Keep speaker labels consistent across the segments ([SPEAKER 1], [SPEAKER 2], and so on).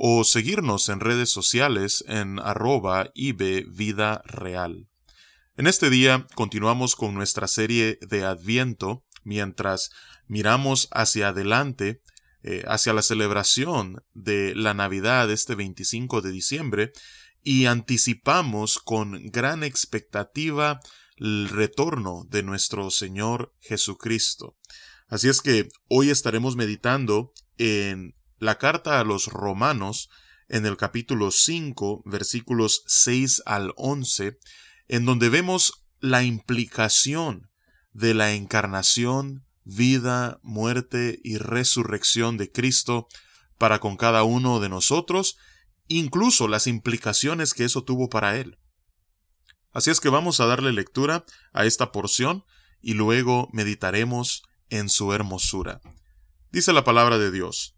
[SPEAKER 1] o seguirnos en redes sociales en arroba Vida Real. En este día continuamos con nuestra serie de Adviento mientras miramos hacia adelante, eh, hacia la celebración de la Navidad este 25 de diciembre y anticipamos con gran expectativa el retorno de nuestro Señor Jesucristo. Así es que hoy estaremos meditando en la carta a los romanos en el capítulo 5, versículos 6 al 11, en donde vemos la implicación de la encarnación, vida, muerte y resurrección de Cristo para con cada uno de nosotros, incluso las implicaciones que eso tuvo para Él. Así es que vamos a darle lectura a esta porción y luego meditaremos en su hermosura. Dice la palabra de Dios.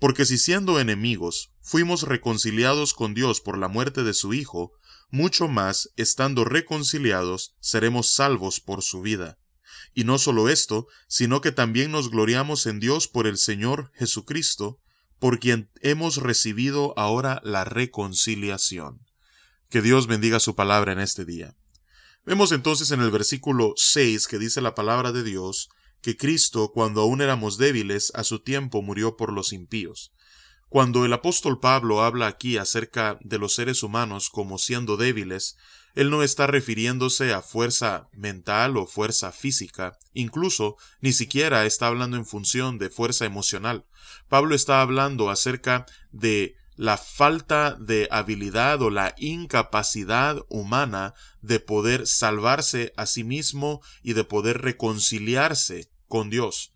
[SPEAKER 1] Porque si siendo enemigos fuimos reconciliados con Dios por la muerte de su Hijo, mucho más, estando reconciliados, seremos salvos por su vida. Y no solo esto, sino que también nos gloriamos en Dios por el Señor Jesucristo, por quien hemos recibido ahora la reconciliación. Que Dios bendiga su palabra en este día. Vemos entonces en el versículo 6 que dice la palabra de Dios, que Cristo, cuando aún éramos débiles, a su tiempo murió por los impíos. Cuando el apóstol Pablo habla aquí acerca de los seres humanos como siendo débiles, él no está refiriéndose a fuerza mental o fuerza física, incluso ni siquiera está hablando en función de fuerza emocional. Pablo está hablando acerca de la falta de habilidad o la incapacidad humana de poder salvarse a sí mismo y de poder reconciliarse con Dios.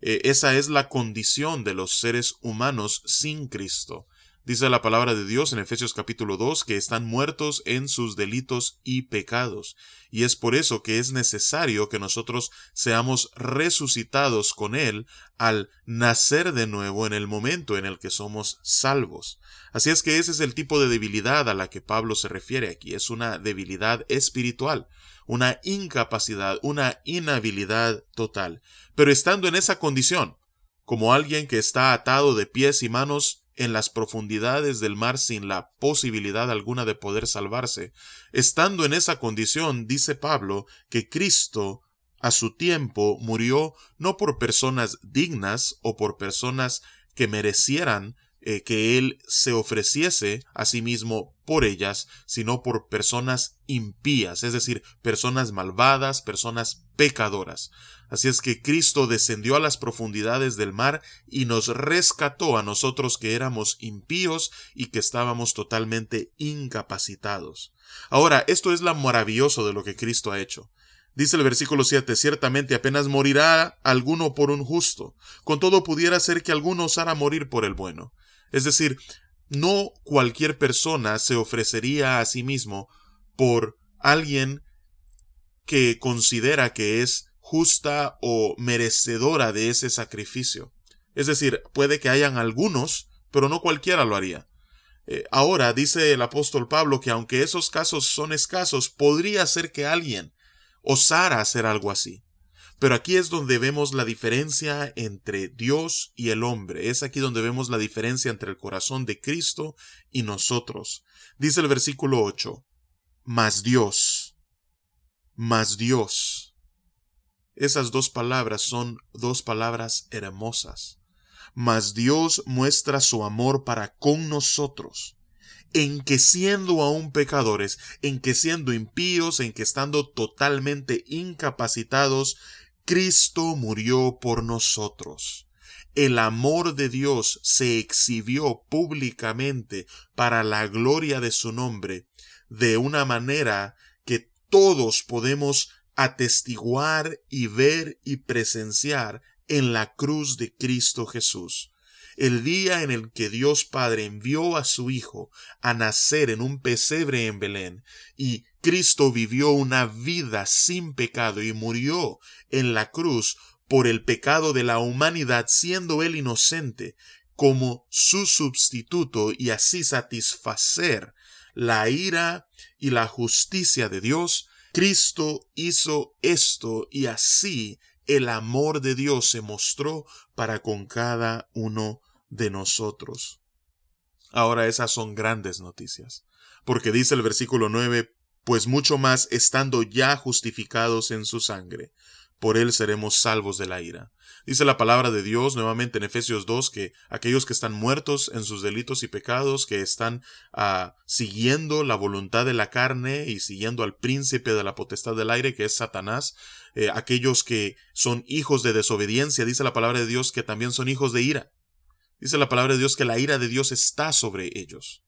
[SPEAKER 1] Eh, esa es la condición de los seres humanos sin Cristo. Dice la palabra de Dios en Efesios capítulo 2 que están muertos en sus delitos y pecados. Y es por eso que es necesario que nosotros seamos resucitados con Él al nacer de nuevo en el momento en el que somos salvos. Así es que ese es el tipo de debilidad a la que Pablo se refiere aquí. Es una debilidad espiritual, una incapacidad, una inhabilidad total. Pero estando en esa condición, como alguien que está atado de pies y manos en las profundidades del mar sin la posibilidad alguna de poder salvarse. Estando en esa condición, dice Pablo, que Cristo a su tiempo murió no por personas dignas o por personas que merecieran eh, que Él se ofreciese a sí mismo por ellas, sino por personas impías, es decir, personas malvadas, personas pecadoras. Así es que Cristo descendió a las profundidades del mar y nos rescató a nosotros que éramos impíos y que estábamos totalmente incapacitados. Ahora, esto es lo maravilloso de lo que Cristo ha hecho. Dice el versículo 7, ciertamente apenas morirá alguno por un justo, con todo pudiera ser que alguno osara morir por el bueno. Es decir, no cualquier persona se ofrecería a sí mismo por alguien que considera que es justa o merecedora de ese sacrificio. Es decir, puede que hayan algunos, pero no cualquiera lo haría. Eh, ahora dice el apóstol Pablo que aunque esos casos son escasos, podría ser que alguien osara hacer algo así. Pero aquí es donde vemos la diferencia entre Dios y el hombre. Es aquí donde vemos la diferencia entre el corazón de Cristo y nosotros. Dice el versículo 8, mas Dios, mas Dios esas dos palabras son dos palabras hermosas. Mas Dios muestra su amor para con nosotros, en que siendo aún pecadores, en que siendo impíos, en que estando totalmente incapacitados, Cristo murió por nosotros. El amor de Dios se exhibió públicamente para la gloria de su nombre, de una manera que todos podemos atestiguar y ver y presenciar en la cruz de Cristo Jesús. El día en el que Dios Padre envió a su Hijo a nacer en un pesebre en Belén y Cristo vivió una vida sin pecado y murió en la cruz por el pecado de la humanidad siendo él inocente como su sustituto y así satisfacer la ira y la justicia de Dios, Cristo hizo esto y así el amor de Dios se mostró para con cada uno de nosotros. Ahora esas son grandes noticias, porque dice el versículo 9, pues mucho más estando ya justificados en su sangre, por él seremos salvos de la ira. Dice la palabra de Dios nuevamente en Efesios 2 que aquellos que están muertos en sus delitos y pecados, que están ah, siguiendo la voluntad de la carne y siguiendo al príncipe de la potestad del aire, que es Satanás, eh, aquellos que son hijos de desobediencia, dice la palabra de Dios que también son hijos de ira. Dice la palabra de Dios que la ira de Dios está sobre ellos.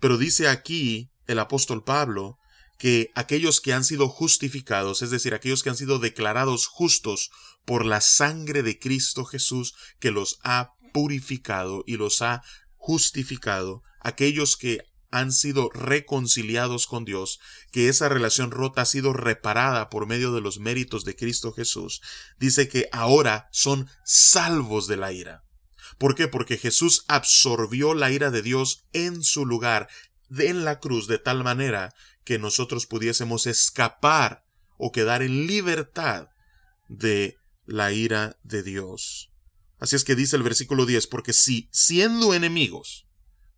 [SPEAKER 1] Pero dice aquí el apóstol Pablo que aquellos que han sido justificados, es decir, aquellos que han sido declarados justos por la sangre de Cristo Jesús, que los ha purificado y los ha justificado, aquellos que han sido reconciliados con Dios, que esa relación rota ha sido reparada por medio de los méritos de Cristo Jesús, dice que ahora son salvos de la ira. ¿Por qué? Porque Jesús absorbió la ira de Dios en su lugar, en la cruz, de tal manera que nosotros pudiésemos escapar o quedar en libertad de la ira de Dios. Así es que dice el versículo 10, porque si siendo enemigos,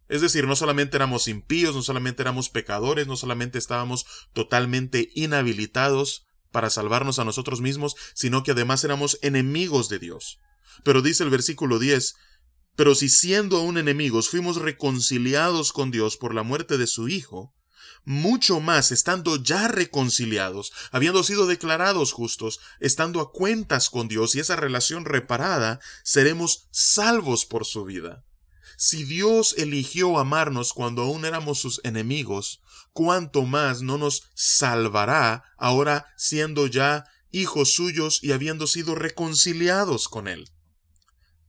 [SPEAKER 1] es decir, no solamente éramos impíos, no solamente éramos pecadores, no solamente estábamos totalmente inhabilitados para salvarnos a nosotros mismos, sino que además éramos enemigos de Dios. Pero dice el versículo 10, pero si siendo aún enemigos fuimos reconciliados con Dios por la muerte de su Hijo, mucho más estando ya reconciliados, habiendo sido declarados justos, estando a cuentas con Dios y esa relación reparada, seremos salvos por su vida. Si Dios eligió amarnos cuando aún éramos sus enemigos, cuánto más no nos salvará ahora siendo ya hijos suyos y habiendo sido reconciliados con Él.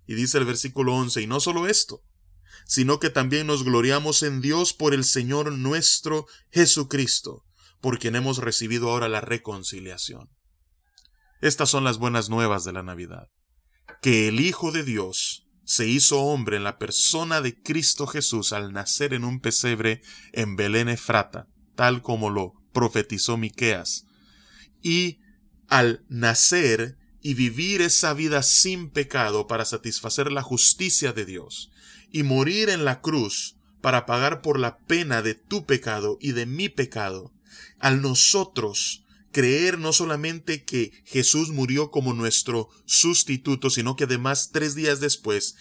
[SPEAKER 1] Y dice el versículo 11, y no solo esto, sino que también nos gloriamos en Dios por el Señor nuestro Jesucristo, por quien hemos recibido ahora la reconciliación. Estas son las buenas nuevas de la Navidad, que el Hijo de Dios se hizo hombre en la persona de Cristo Jesús al nacer en un pesebre en Belén Efrata, tal como lo profetizó Miqueas, y al nacer y vivir esa vida sin pecado para satisfacer la justicia de Dios, y morir en la cruz para pagar por la pena de tu pecado y de mi pecado, al nosotros creer no solamente que Jesús murió como nuestro sustituto, sino que además tres días después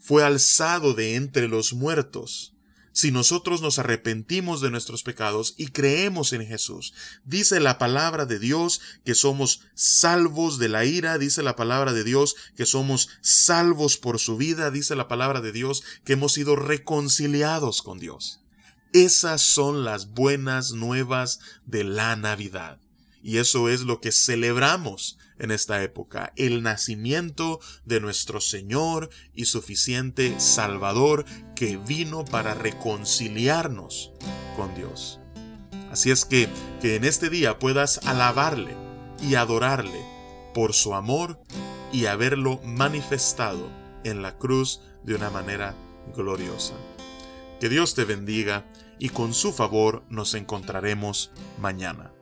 [SPEAKER 1] fue alzado de entre los muertos, si nosotros nos arrepentimos de nuestros pecados y creemos en Jesús. Dice la palabra de Dios que somos salvos de la ira, dice la palabra de Dios que somos salvos por su vida, dice la palabra de Dios que hemos sido reconciliados con Dios. Esas son las buenas nuevas de la Navidad. Y eso es lo que celebramos en esta época, el nacimiento de nuestro Señor y suficiente Salvador que vino para reconciliarnos con Dios. Así es que que en este día puedas alabarle y adorarle por su amor y haberlo manifestado en la cruz de una manera gloriosa. Que Dios te bendiga y con su favor nos encontraremos mañana.